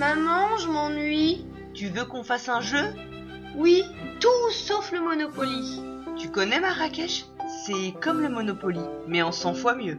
Maman, je m'ennuie. Tu veux qu'on fasse un jeu? Oui, tout sauf le Monopoly. Tu connais Marrakech? C'est comme le Monopoly, mais en 100 fois mieux.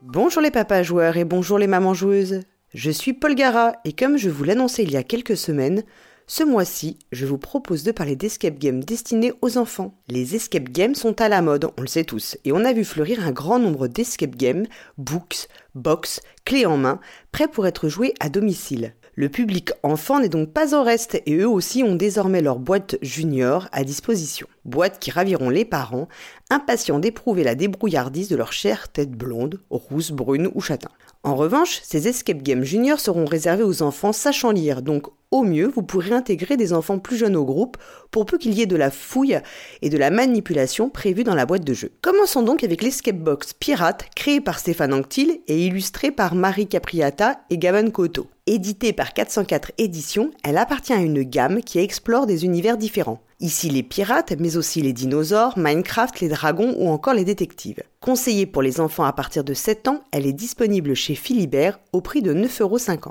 Bonjour les papas joueurs et bonjour les mamans joueuses. Je suis Paul Gara et comme je vous l'annonçais il y a quelques semaines, ce mois-ci, je vous propose de parler d'escape games destinés aux enfants. Les escape games sont à la mode, on le sait tous, et on a vu fleurir un grand nombre d'escape games, books, box, clés en main, prêts pour être joués à domicile. Le public enfant n'est donc pas au reste et eux aussi ont désormais leur boîte junior à disposition. Boîtes qui raviront les parents, impatients d'éprouver la débrouillardise de leur chère tête blonde, rousse, brune ou châtain. En revanche, ces escape games juniors seront réservés aux enfants sachant lire, donc au mieux, vous pourrez intégrer des enfants plus jeunes au groupe pour peu qu'il y ait de la fouille et de la manipulation prévue dans la boîte de jeu. Commençons donc avec l'escape box Pirate, créé par Stéphane Anctil et illustré par Marie Capriata et Gavin Cotto. Éditée par 404 Éditions, elle appartient à une gamme qui explore des univers différents. Ici les pirates, mais aussi les dinosaures, Minecraft, les dragons ou encore les détectives. Conseillée pour les enfants à partir de 7 ans, elle est disponible chez Philibert au prix de 9,50€.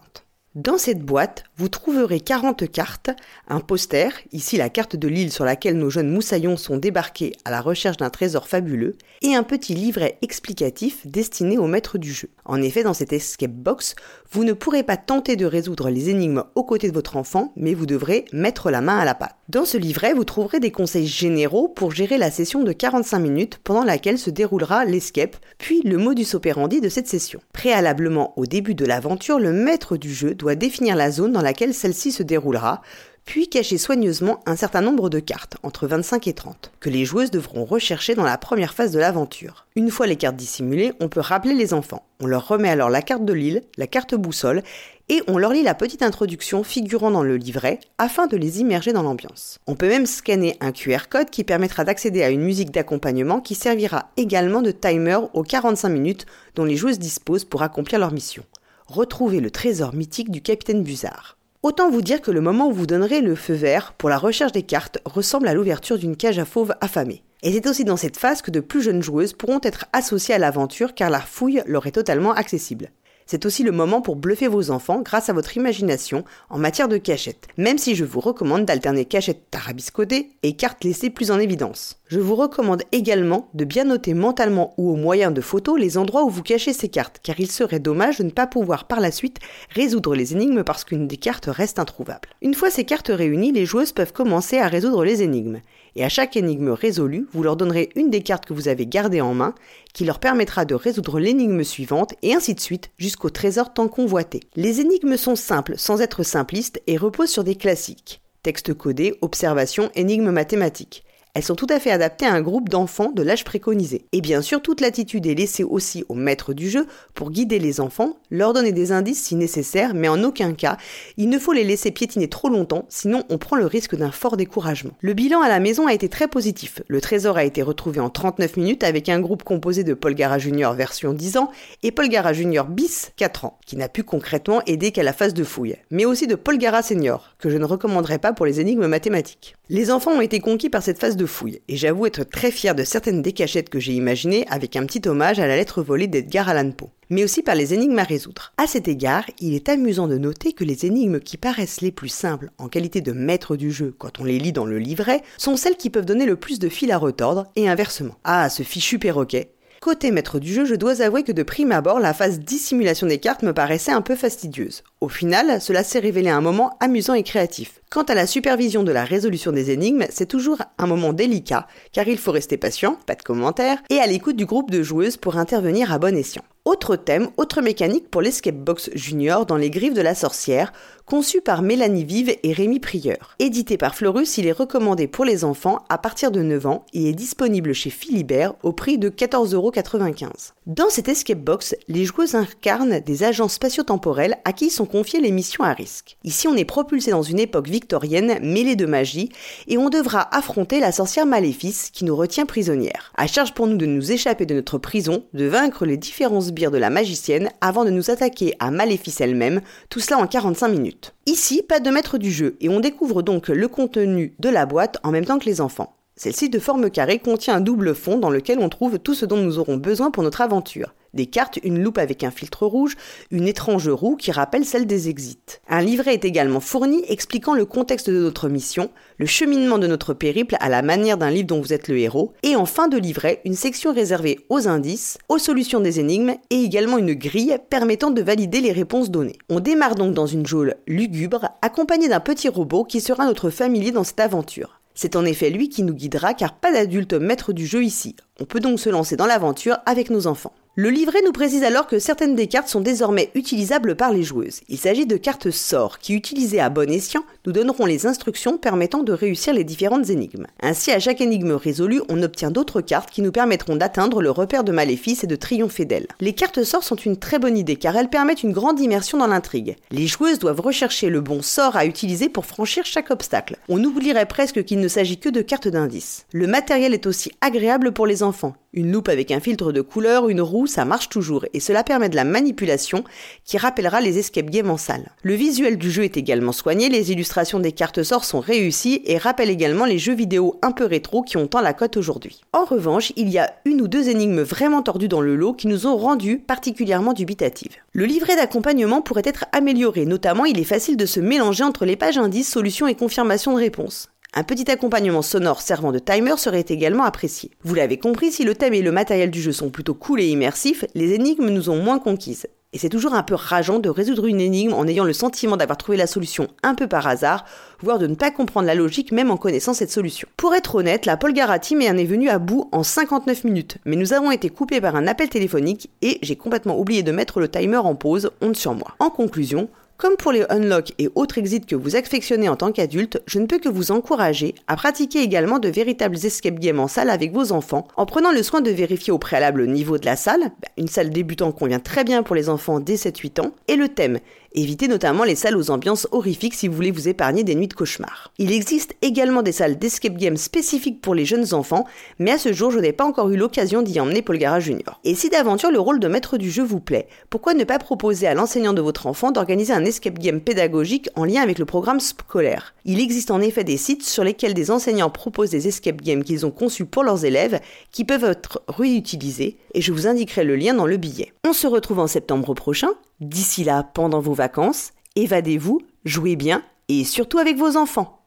Dans cette boîte, vous trouverez 40 cartes, un poster, ici la carte de l'île sur laquelle nos jeunes moussaillons sont débarqués à la recherche d'un trésor fabuleux, et un petit livret explicatif destiné au maître du jeu. En effet, dans cette escape box, vous ne pourrez pas tenter de résoudre les énigmes aux côtés de votre enfant, mais vous devrez mettre la main à la pâte. Dans ce livret, vous trouverez des conseils généraux pour gérer la session de 45 minutes pendant laquelle se déroulera l'escape, puis le modus operandi de cette session. Préalablement au début de l'aventure, le maître du jeu doit définir la zone dans laquelle celle-ci se déroulera, puis cacher soigneusement un certain nombre de cartes, entre 25 et 30, que les joueuses devront rechercher dans la première phase de l'aventure. Une fois les cartes dissimulées, on peut rappeler les enfants. On leur remet alors la carte de l'île, la carte boussole, et on leur lit la petite introduction figurant dans le livret afin de les immerger dans l'ambiance. On peut même scanner un QR code qui permettra d'accéder à une musique d'accompagnement qui servira également de timer aux 45 minutes dont les joueuses disposent pour accomplir leur mission. Retrouver le trésor mythique du capitaine Buzard. Autant vous dire que le moment où vous donnerez le feu vert pour la recherche des cartes ressemble à l'ouverture d'une cage à fauves affamée. Et c'est aussi dans cette phase que de plus jeunes joueuses pourront être associées à l'aventure car la fouille leur est totalement accessible. C'est aussi le moment pour bluffer vos enfants grâce à votre imagination en matière de cachette, même si je vous recommande d'alterner cachette tarabiscotée et cartes laissées plus en évidence. Je vous recommande également de bien noter mentalement ou au moyen de photos les endroits où vous cachez ces cartes, car il serait dommage de ne pas pouvoir par la suite résoudre les énigmes parce qu'une des cartes reste introuvable. Une fois ces cartes réunies, les joueuses peuvent commencer à résoudre les énigmes et à chaque énigme résolue, vous leur donnerez une des cartes que vous avez gardées en main, qui leur permettra de résoudre l'énigme suivante, et ainsi de suite, jusqu'au trésor tant convoité. Les énigmes sont simples, sans être simplistes, et reposent sur des classiques. Texte codé, observation, énigmes mathématiques. Elles sont tout à fait adaptées à un groupe d'enfants de l'âge préconisé. Et bien sûr, toute l'attitude est laissée aussi au maître du jeu pour guider les enfants, leur donner des indices si nécessaire, mais en aucun cas, il ne faut les laisser piétiner trop longtemps, sinon on prend le risque d'un fort découragement. Le bilan à la maison a été très positif. Le trésor a été retrouvé en 39 minutes avec un groupe composé de Paul Gara Junior version 10 ans et Paul Gara Junior bis 4 ans, qui n'a pu concrètement aider qu'à la phase de fouille, mais aussi de Paul Gara Senior, que je ne recommanderais pas pour les énigmes mathématiques. Les enfants ont été conquis par cette phase de fouille, et j'avoue être très fier de certaines des cachettes que j'ai imaginées avec un petit hommage à la lettre volée d'Edgar Allan Poe, mais aussi par les énigmes à résoudre. À cet égard, il est amusant de noter que les énigmes qui paraissent les plus simples en qualité de maître du jeu quand on les lit dans le livret sont celles qui peuvent donner le plus de fil à retordre, et inversement. Ah, ce fichu perroquet Côté maître du jeu, je dois avouer que de prime abord, la phase dissimulation des cartes me paraissait un peu fastidieuse. Au final, cela s'est révélé un moment amusant et créatif. Quant à la supervision de la résolution des énigmes, c'est toujours un moment délicat, car il faut rester patient, pas de commentaires, et à l'écoute du groupe de joueuses pour intervenir à bon escient. Autre thème, autre mécanique pour l'Escape Box Junior dans les griffes de la sorcière, conçu par Mélanie Vive et Rémi Prieur. Édité par Fleurus, il est recommandé pour les enfants à partir de 9 ans et est disponible chez Philibert au prix de 14,95€. Dans cette escape box, les joueuses incarnent des agents spatio-temporels à qui sont confiées les missions à risque. Ici, on est propulsé dans une époque victorienne mêlée de magie et on devra affronter la sorcière Maléfice qui nous retient prisonnières. À charge pour nous de nous échapper de notre prison, de vaincre les différents sbires de la magicienne avant de nous attaquer à Maléfice elle-même, tout cela en 45 minutes. Ici, pas de maître du jeu et on découvre donc le contenu de la boîte en même temps que les enfants. Celle-ci de forme carrée contient un double fond dans lequel on trouve tout ce dont nous aurons besoin pour notre aventure. Des cartes, une loupe avec un filtre rouge, une étrange roue qui rappelle celle des exits. Un livret est également fourni expliquant le contexte de notre mission, le cheminement de notre périple à la manière d'un livre dont vous êtes le héros, et en fin de livret, une section réservée aux indices, aux solutions des énigmes et également une grille permettant de valider les réponses données. On démarre donc dans une geôle lugubre, accompagné d'un petit robot qui sera notre familier dans cette aventure. C'est en effet lui qui nous guidera car pas d'adulte maître du jeu ici. On peut donc se lancer dans l'aventure avec nos enfants. Le livret nous précise alors que certaines des cartes sont désormais utilisables par les joueuses. Il s'agit de cartes sorts qui, utilisées à bon escient, nous donneront les instructions permettant de réussir les différentes énigmes. Ainsi, à chaque énigme résolue, on obtient d'autres cartes qui nous permettront d'atteindre le repère de Maléfice et de triompher d'elle. Les cartes sorts sont une très bonne idée car elles permettent une grande immersion dans l'intrigue. Les joueuses doivent rechercher le bon sort à utiliser pour franchir chaque obstacle. On oublierait presque qu'il ne s'agit que de cartes d'indice. Le matériel est aussi agréable pour les enfants. Une loupe avec un filtre de couleur, une roue, ça marche toujours, et cela permet de la manipulation qui rappellera les escape games en salle. Le visuel du jeu est également soigné, les illustrations des cartes sorts sont réussies et rappellent également les jeux vidéo un peu rétro qui ont tant la cote aujourd'hui. En revanche, il y a une ou deux énigmes vraiment tordues dans le lot qui nous ont rendu particulièrement dubitatives. Le livret d'accompagnement pourrait être amélioré, notamment il est facile de se mélanger entre les pages indices, solutions et confirmations de réponses. Un petit accompagnement sonore servant de timer serait également apprécié. Vous l'avez compris, si le thème et le matériel du jeu sont plutôt cool et immersifs, les énigmes nous ont moins conquises. Et c'est toujours un peu rageant de résoudre une énigme en ayant le sentiment d'avoir trouvé la solution un peu par hasard, voire de ne pas comprendre la logique même en connaissant cette solution. Pour être honnête, la Polgara Team en est venue à bout en 59 minutes, mais nous avons été coupés par un appel téléphonique et j'ai complètement oublié de mettre le timer en pause, honte sur moi. En conclusion, comme pour les unlock et autres exits que vous affectionnez en tant qu'adulte, je ne peux que vous encourager à pratiquer également de véritables escape games en salle avec vos enfants, en prenant le soin de vérifier au préalable le niveau de la salle, bah, une salle débutant convient très bien pour les enfants dès 7-8 ans, et le thème, Évitez notamment les salles aux ambiances horrifiques si vous voulez vous épargner des nuits de cauchemar. Il existe également des salles d'escape game spécifiques pour les jeunes enfants, mais à ce jour je n'ai pas encore eu l'occasion d'y emmener Polgara Junior. Et si d'aventure le rôle de maître du jeu vous plaît, pourquoi ne pas proposer à l'enseignant de votre enfant d'organiser un escape game pédagogique en lien avec le programme scolaire? Il existe en effet des sites sur lesquels des enseignants proposent des escape games qu'ils ont conçus pour leurs élèves qui peuvent être réutilisés et je vous indiquerai le lien dans le billet. On se retrouve en septembre prochain D'ici là, pendant vos vacances, évadez-vous, jouez bien et surtout avec vos enfants.